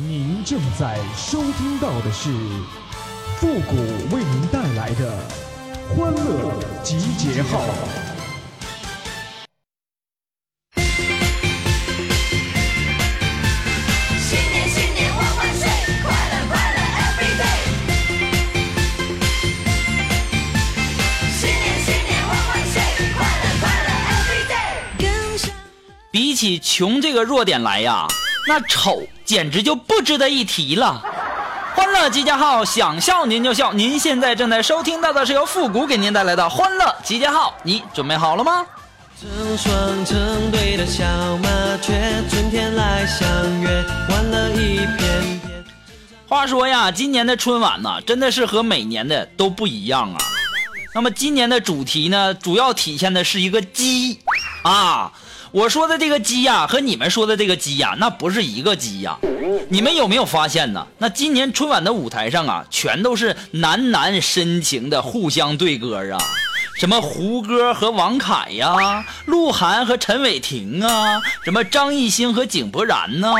您正在收听到的是复古为您带来的欢乐集结号。新年新年万万岁，快乐快乐 every day。新年新年万万岁，快乐快乐 every day。比起穷这个弱点来呀，那丑简直就不值得一提了。欢乐集结号，想笑您就笑。您现在正在收听到的是由复古给您带来的欢乐集结号，你准备好了吗？成双成对的小麻雀，春天来相约，欢乐一片片。话说呀，今年的春晚呢，真的是和每年的都不一样啊。那么今年的主题呢，主要体现的是一个鸡啊。我说的这个鸡呀，和你们说的这个鸡呀，那不是一个鸡呀。你们有没有发现呢？那今年春晚的舞台上啊，全都是男男深情的互相对歌啊。什么胡歌和王凯呀，鹿晗和陈伟霆啊，什么张艺兴和井柏然呐，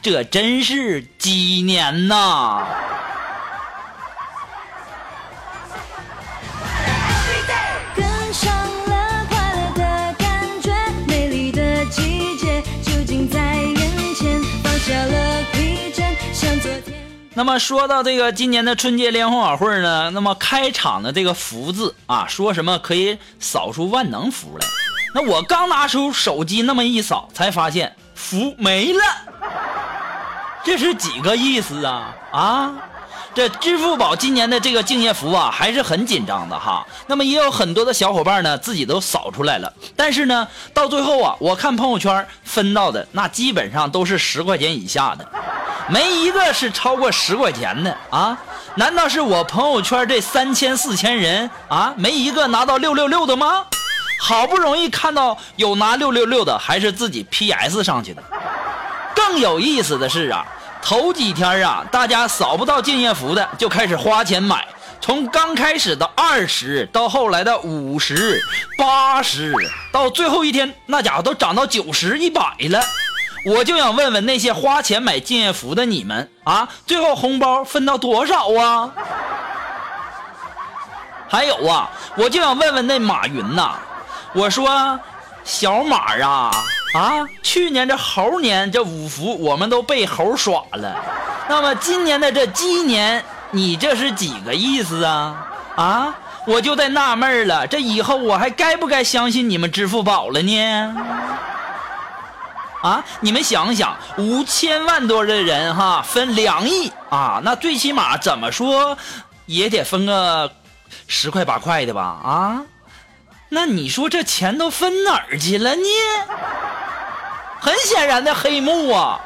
这真是鸡年呐！那么说到这个今年的春节联欢晚会呢，那么开场的这个福字啊，说什么可以扫出万能福来？那我刚拿出手机那么一扫，才发现福没了，这是几个意思啊？啊？这支付宝今年的这个敬业福啊，还是很紧张的哈。那么也有很多的小伙伴呢，自己都扫出来了，但是呢，到最后啊，我看朋友圈分到的那基本上都是十块钱以下的，没一个是超过十块钱的啊。难道是我朋友圈这三千四千人啊，没一个拿到六六六的吗？好不容易看到有拿六六六的，还是自己 PS 上去的。更有意思的是啊，头几天啊，大家扫不到敬业福的，就开始花钱买。从刚开始的二十，到后来的五十、八十，到最后一天，那家伙都涨到九十、一百了。我就想问问那些花钱买敬业福的你们啊，最后红包分到多少啊？还有啊，我就想问问那马云呐，我说小马啊啊，去年这猴年这五福我们都被猴耍了，那么今年的这鸡年，你这是几个意思啊？啊，我就在纳闷了，这以后我还该不该相信你们支付宝了呢？啊，你们想想，五千万多的人哈，分两亿啊，那最起码怎么说也得分个十块八块的吧？啊，那你说这钱都分哪儿去了呢？很显然的黑幕啊！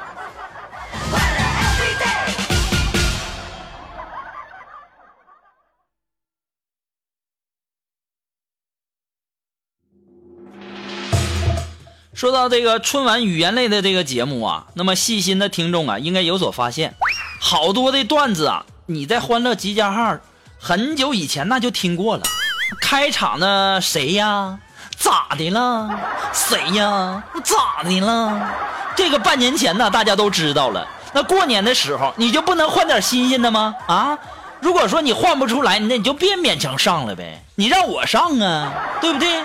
说到这个春晚语言类的这个节目啊，那么细心的听众啊，应该有所发现，好多的段子啊，你在《欢乐集结号》很久以前那就听过了。开场呢谁呀？咋的了？谁呀？咋的了？这个半年前呢，大家都知道了。那过年的时候，你就不能换点新鲜的吗？啊？如果说你换不出来，那你就别勉强上了呗，你让我上啊，对不对？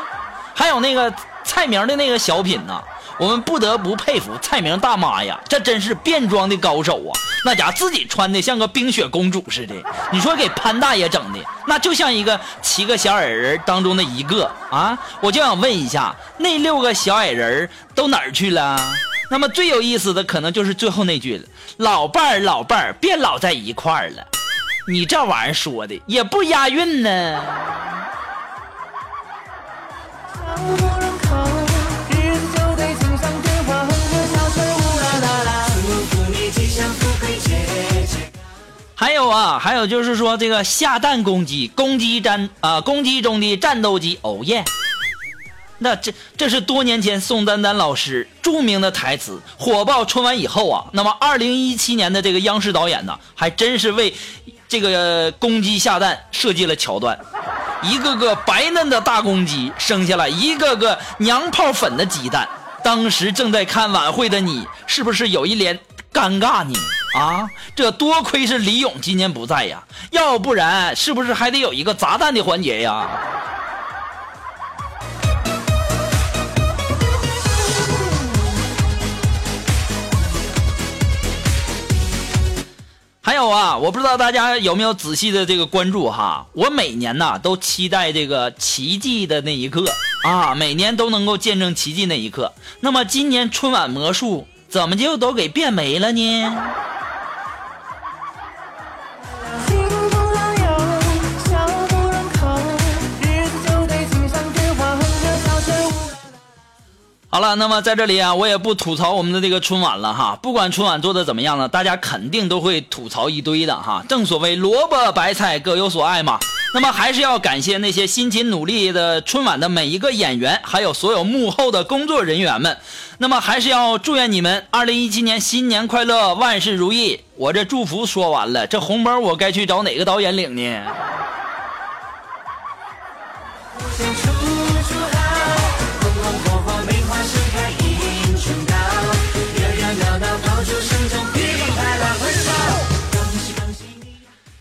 还有那个蔡明的那个小品呢、我们不得不佩服蔡明大妈呀，这真是变装的高手啊！那家自己穿的像个冰雪公主似的，你说给潘大爷整的，那就像一个七个小矮人当中的一个啊！我就想问一下，那六个小矮人都哪儿去了？那么最有意思的可能就是最后那句了：“老伴儿，老伴儿，别老在一块儿了。”你这玩意儿说的也不押韵呢。有啊，还有就是说这个下蛋公鸡，公鸡战啊、公鸡中的战斗机，哦耶！那这这是多年前宋丹丹老师著名的台词，火爆春晚以后啊，那么二零一七年的这个央视导演呢，还真是为这个公鸡下蛋设计了桥段，一个个白嫩的大公鸡生下来一个个娘炮粉的鸡蛋。当时正在看晚会的你，是不是有一脸尴尬呢？啊，这多亏是李勇今年不在呀，要不然是不是还得有一个砸蛋的环节呀？还有啊，我不知道大家有没有仔细的这个关注哈，我每年呐都期待这个奇迹的那一刻啊，每年都能够见证奇迹那一刻。那么今年春晚魔术怎么就都给变没了呢？好了，那么在这里啊，我也不吐槽我们的这个春晚了哈。不管春晚做的怎么样呢，大家肯定都会吐槽一堆的哈。正所谓萝卜白菜各有所爱嘛。那么还是要感谢那些辛勤努力的春晚的每一个演员，还有所有幕后的工作人员们。那么还是要祝愿你们二零一七年新年快乐，万事如意。我这祝福说完了，这红包我该去找哪个导演领呢？先处处好，红红火火，梅花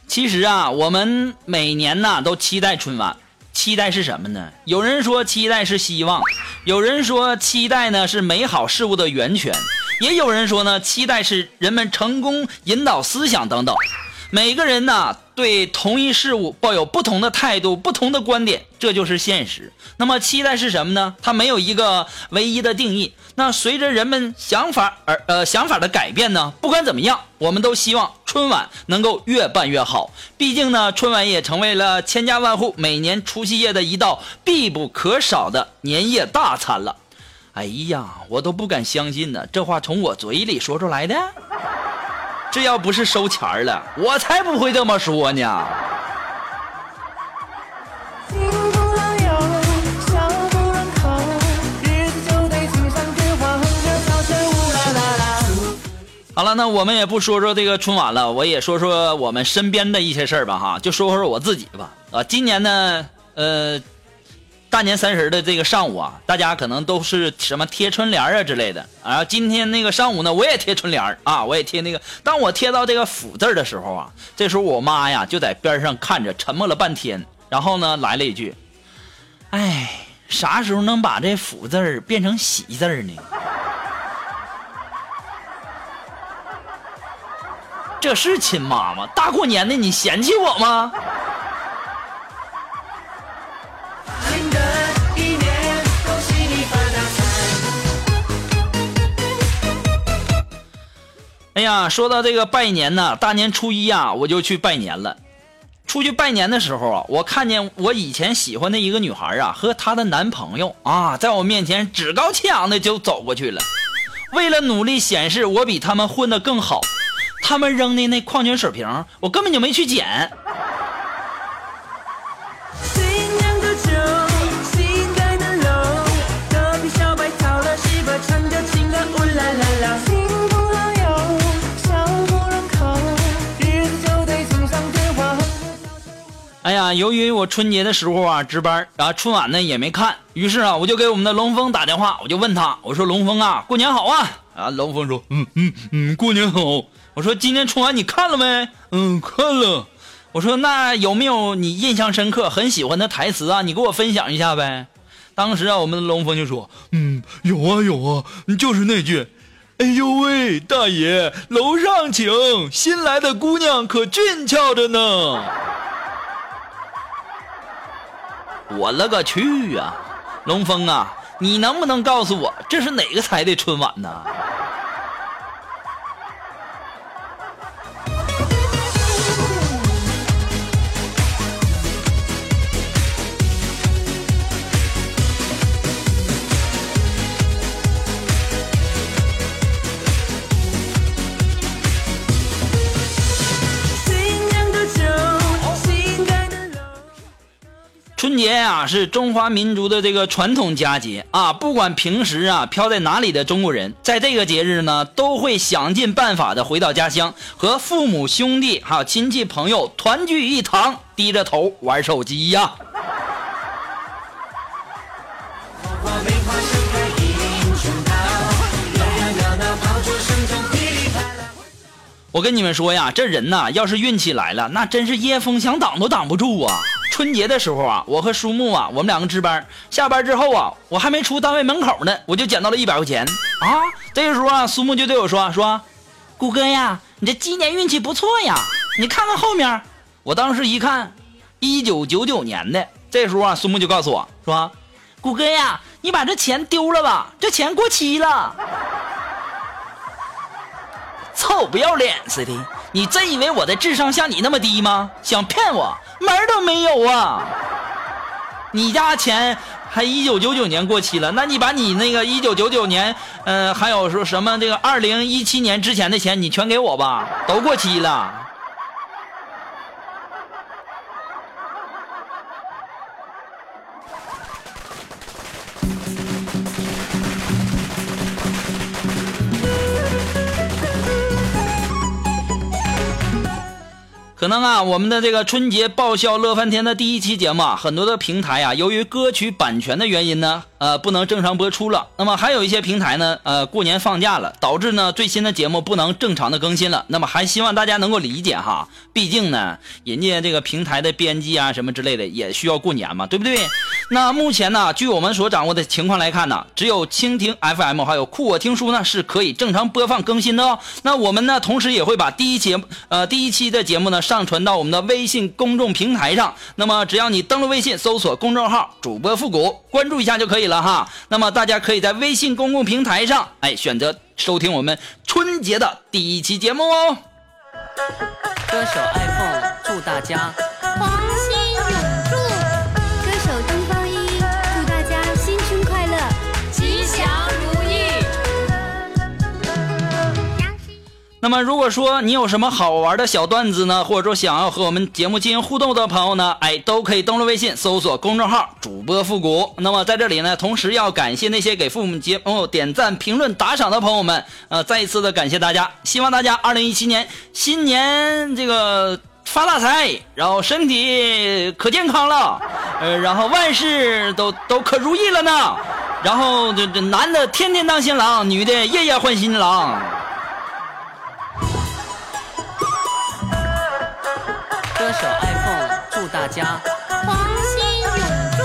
其实啊，我们每年呐都期待春晚，期待是什么呢？有人说期待是希望，有人说期待呢是美好事物的源泉，也有人说呢期待是人们成功引导思想等等。每个人呢对同一事物抱有不同的态度、不同的观点，这就是现实。那么期待是什么呢？它没有一个唯一的定义。那随着人们想法而呃想法的改变呢，不管怎么样，我们都希望春晚能够越办越好。毕竟呢，春晚也成为了千家万户每年除夕夜的一道必不可少的年夜大餐了。哎呀，我都不敢相信呢，这话从我嘴里说出来的。这要不是收钱儿了，我才不会这么说呢。好了，那我们也不说说这个春晚了，我也说说我们身边的一些事儿吧，哈，就说说我自己吧。啊，今年呢，呃，大年三十的这个上午啊，大家可能都是什么贴春联啊之类的啊。今天那个上午呢，我也贴春联啊，我也贴那个。当我贴到这个“福”字的时候啊，这时候我妈呀就在边上看着，沉默了半天，然后呢来了一句：“哎，啥时候能把这‘福’字变成‘喜’字呢？”这是亲妈吗？大过年的你嫌弃我吗？呀，说到这个拜年呢，大年初一呀，我就去拜年了。出去拜年的时候啊，我看见我以前喜欢的一个女孩啊，和她的男朋友啊，在我面前趾高气昂的就走过去了。为了努力显示我比他们混得更好，他们扔的那矿泉水瓶，我根本就没去捡。由于我春节的时候啊值班，然后春晚呢也没看，于是啊我就给我们的龙峰打电话，我就问他，我说龙峰啊，过年好啊！啊，龙峰说，嗯嗯嗯，过年好。我说今年春晚你看了没？嗯，看了。我说那有没有你印象深刻、很喜欢的台词啊？你给我分享一下呗。当时啊，我们的龙峰就说，嗯，有啊有啊，就是那句。哎呦喂，大爷，楼上请，新来的姑娘可俊俏着呢。我勒个去呀、龙峰啊，你能不能告诉我这是哪个台的春晚呢？节啊、是中华民族的这个传统佳节啊，不管平时啊飘在哪里的中国人，在这个节日呢，都会想尽办法的回到家乡，和父母兄弟还有亲戚朋友团聚一堂，低着头玩手机呀。我跟你们说呀，这人呐，要是运气来了，那真是夜风想挡都挡不住啊！春节的时候啊，我和苏木啊，我们两个值班，下班之后啊，我还没出单位门口呢，我就捡到了一百块钱啊。这个时候啊，苏木就对我说：“说，谷哥呀，你这今年运气不错呀，你看看后面。”我当时一看，一九九九年的。这时候啊，苏木就告诉我说：“谷哥呀，你把这钱丢了吧，这钱过期了。”臭不要脸似的！你真以为我的智商像你那么低吗？想骗我，门儿都没有啊！你家钱还一九九九年过期了，那你把你那个一九九九年，呃，还有说什么这个二零一七年之前的钱，你全给我吧，都过期了。可能啊，我们的这个春节爆笑乐翻天的第一期节目啊，很多的平台啊，由于歌曲版权的原因呢，呃，不能正常播出了。那么还有一些平台呢，呃，过年放假了，导致呢最新的节目不能正常的更新了。那么还希望大家能够理解哈，毕竟呢，人家这个平台的编辑啊什么之类的也需要过年嘛，对不对？那目前呢，据我们所掌握的情况来看呢，只有蜻蜓 FM 还有酷我听书呢是可以正常播放更新的哦。那我们呢，同时也会把第一节呃第一期的节目呢。上传到我们的微信公众平台上，那么只要你登录微信，搜索公众号“主播复古”，关注一下就可以了哈。那么大家可以在微信公共平台上，哎，选择收听我们春节的第一期节目哦。歌手艾凤祝大家那么，如果说你有什么好玩的小段子呢，或者说想要和我们节目进行互动的朋友呢，哎，都可以登录微信搜索公众号“主播复古”。那么在这里呢，同时要感谢那些给父母节目点赞、评论、打赏的朋友们，呃，再一次的感谢大家。希望大家二零一七年新年这个发大财，然后身体可健康了，呃，然后万事都都可如意了呢。然后这这男的天天当新郎，女的夜夜换新郎。祝大家黄心永驻，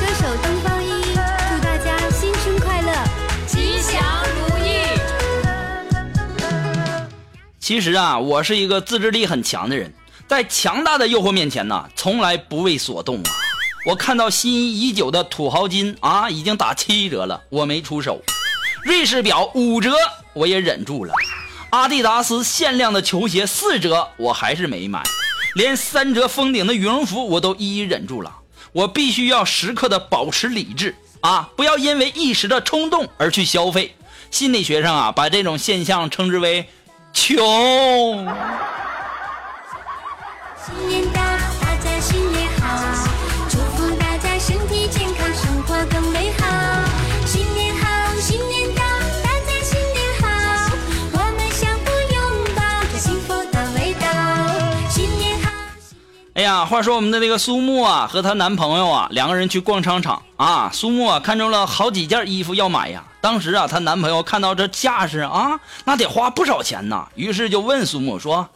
歌手东方一，祝大家新春快乐，吉祥如意。其实啊，我是一个自制力很强的人，在强大的诱惑面前呢，从来不为所动啊。我看到心仪已久的土豪金啊，已经打七折了，我没出手；瑞士表五折，我也忍住了；阿迪达斯限量的球鞋四折，我还是没买；连三折封顶的羽绒服我都一一忍住了。我必须要时刻的保持理智啊，不要因为一时的冲动而去消费。心理学上啊，把这种现象称之为“穷”。话说我们的那个苏木啊，和她男朋友啊，两个人去逛商场啊。苏木啊，看中了好几件衣服要买呀。当时啊，她男朋友看到这架势啊，那得花不少钱呐。于是就问苏木说：“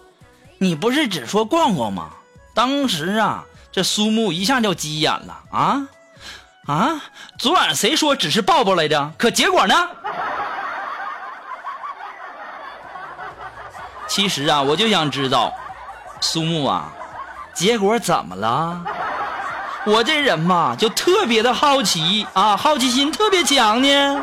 你不是只说逛逛吗？”当时啊，这苏木一下就急眼了啊啊！昨晚谁说只是抱抱来着？可结果呢？其实啊，我就想知道，苏木啊。结果怎么了？我这人嘛，就特别的好奇啊，好奇心特别强呢。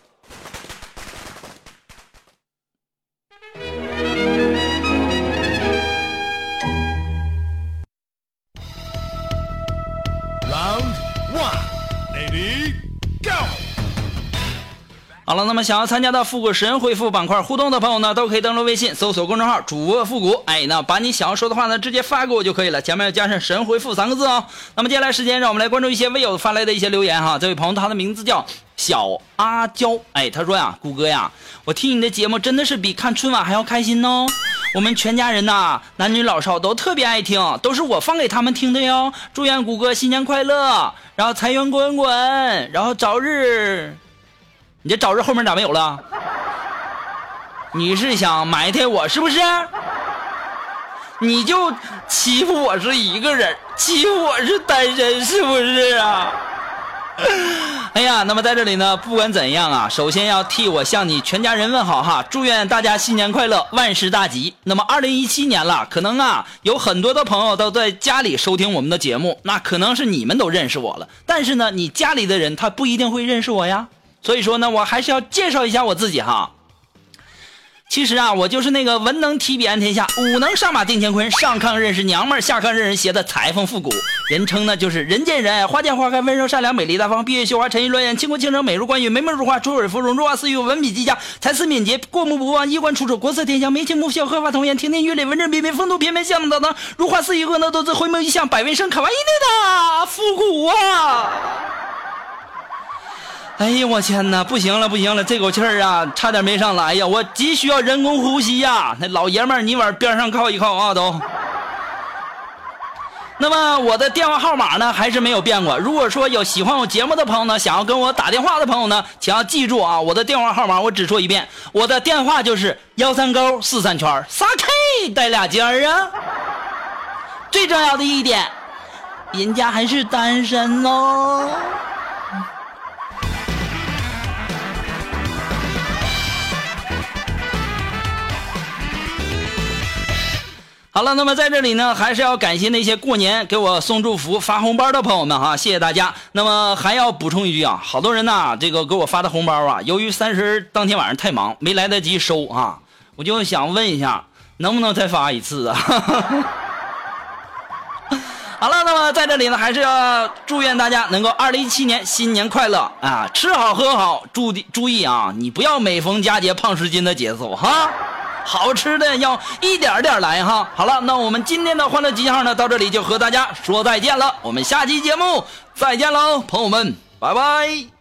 好了，那么想要参加到复古神回复板块互动的朋友呢，都可以登录微信搜索公众号“主播复古”，哎，那把你想要说的话呢，直接发给我就可以了，前面要加上“神回复”三个字哦。那么接下来时间，让我们来关注一些微友发来的一些留言哈。这位朋友他的名字叫小阿娇，哎，他说呀，谷歌呀，我听你的节目真的是比看春晚还要开心哦。我们全家人呐，男女老少都特别爱听，都是我放给他们听的哟。祝愿谷歌新年快乐，然后财源滚滚，然后早日，你这早日后面咋没有了？你是想埋汰我是不是？你就欺负我是一个人，欺负我是单身是不是啊？哎呀，那么在这里呢，不管怎样啊，首先要替我向你全家人问好哈，祝愿大家新年快乐，万事大吉。那么二零一七年了，可能啊有很多的朋友都在家里收听我们的节目，那可能是你们都认识我了，但是呢，你家里的人他不一定会认识我呀。所以说呢，我还是要介绍一下我自己哈。其实啊，我就是那个文能提笔安天下，武能上马定乾坤，上炕认识娘们儿，下炕认识鞋的裁缝复古。人称呢就是人见人爱，花见花开，温柔善良，美丽大方，闭月羞花，沉鱼落雁，倾国倾城，美如冠玉，眉目如画，出水芙蓉，入花似玉，文笔极佳，才思敏捷，过目不忘，衣冠楚楚，国色天香，眉清目秀，鹤发童颜，亭亭玉立，文质彬彬，风度翩翩，相貌堂堂，如花似玉，婀娜多姿，回眸一笑百媚生，卡哇伊内的复古啊！哎呀，我天哪！不行了，不行了，这口气儿啊，差点没上来呀！我急需要人工呼吸呀！那老爷们儿，你往边上靠一靠啊，都。那么我的电话号码呢，还是没有变过。如果说有喜欢我节目的朋友呢，想要跟我打电话的朋友呢，请要记住啊，我的电话号码我只说一遍，我的电话就是幺三勾四三圈仨 K 带俩尖儿啊。最重要的一点，人家还是单身哦。好了，那么在这里呢，还是要感谢那些过年给我送祝福、发红包的朋友们哈，谢谢大家。那么还要补充一句啊，好多人呐，这个给我发的红包啊，由于三十当天晚上太忙，没来得及收啊，我就想问一下，能不能再发一次啊？好了，那么在这里呢，还是要祝愿大家能够二零一七年新年快乐啊，吃好喝好，注意注意啊，你不要每逢佳节胖十斤的节奏哈。好吃的要一点点来哈。好了，那我们今天的欢乐集结号呢，到这里就和大家说再见了。我们下期节目再见喽，朋友们，拜拜。